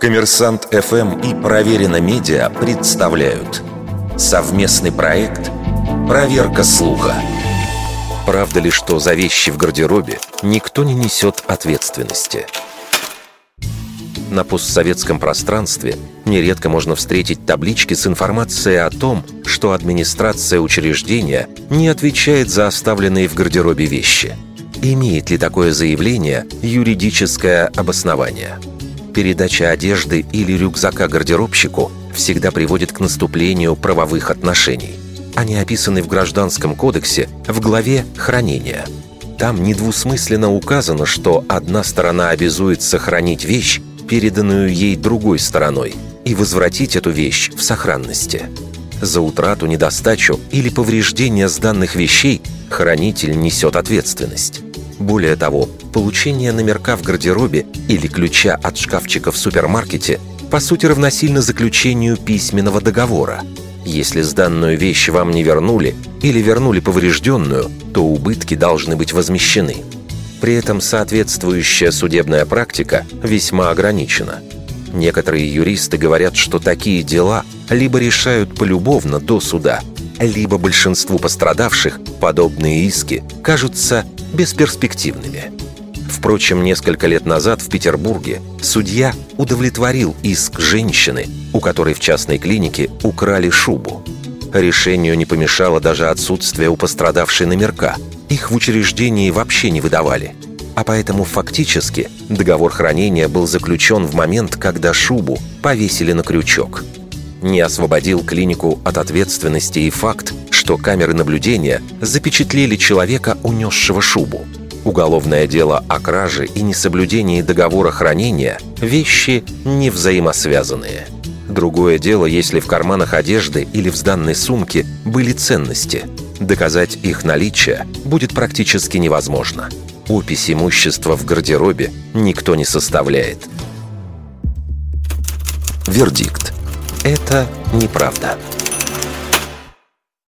Коммерсант ФМ и Проверено Медиа представляют совместный проект «Проверка слуха». Правда ли, что за вещи в гардеробе никто не несет ответственности? На постсоветском пространстве нередко можно встретить таблички с информацией о том, что администрация учреждения не отвечает за оставленные в гардеробе вещи. Имеет ли такое заявление юридическое обоснование? Передача одежды или рюкзака гардеробщику всегда приводит к наступлению правовых отношений. Они описаны в Гражданском кодексе в главе «Хранение». Там недвусмысленно указано, что одна сторона обязует сохранить вещь, переданную ей другой стороной, и возвратить эту вещь в сохранности. За утрату, недостачу или повреждение сданных вещей хранитель несет ответственность. Более того, получение номерка в гардеробе или ключа от шкафчика в супермаркете по сути равносильно заключению письменного договора. Если сданную вещь вам не вернули или вернули поврежденную, то убытки должны быть возмещены. При этом соответствующая судебная практика весьма ограничена. Некоторые юристы говорят, что такие дела либо решают полюбовно до суда, либо большинству пострадавших подобные иски кажутся бесперспективными. Впрочем, несколько лет назад в Петербурге судья удовлетворил иск женщины, у которой в частной клинике украли шубу. Решению не помешало даже отсутствие у пострадавшей номерка. Их в учреждении вообще не выдавали. А поэтому фактически договор хранения был заключен в момент, когда шубу повесили на крючок. Не освободил клинику от ответственности и факт, что камеры наблюдения запечатлели человека, унесшего шубу. Уголовное дело о краже и несоблюдении договора хранения – вещи не взаимосвязанные. Другое дело, если в карманах одежды или в сданной сумке были ценности. Доказать их наличие будет практически невозможно. Опись имущества в гардеробе никто не составляет. Вердикт. Это неправда.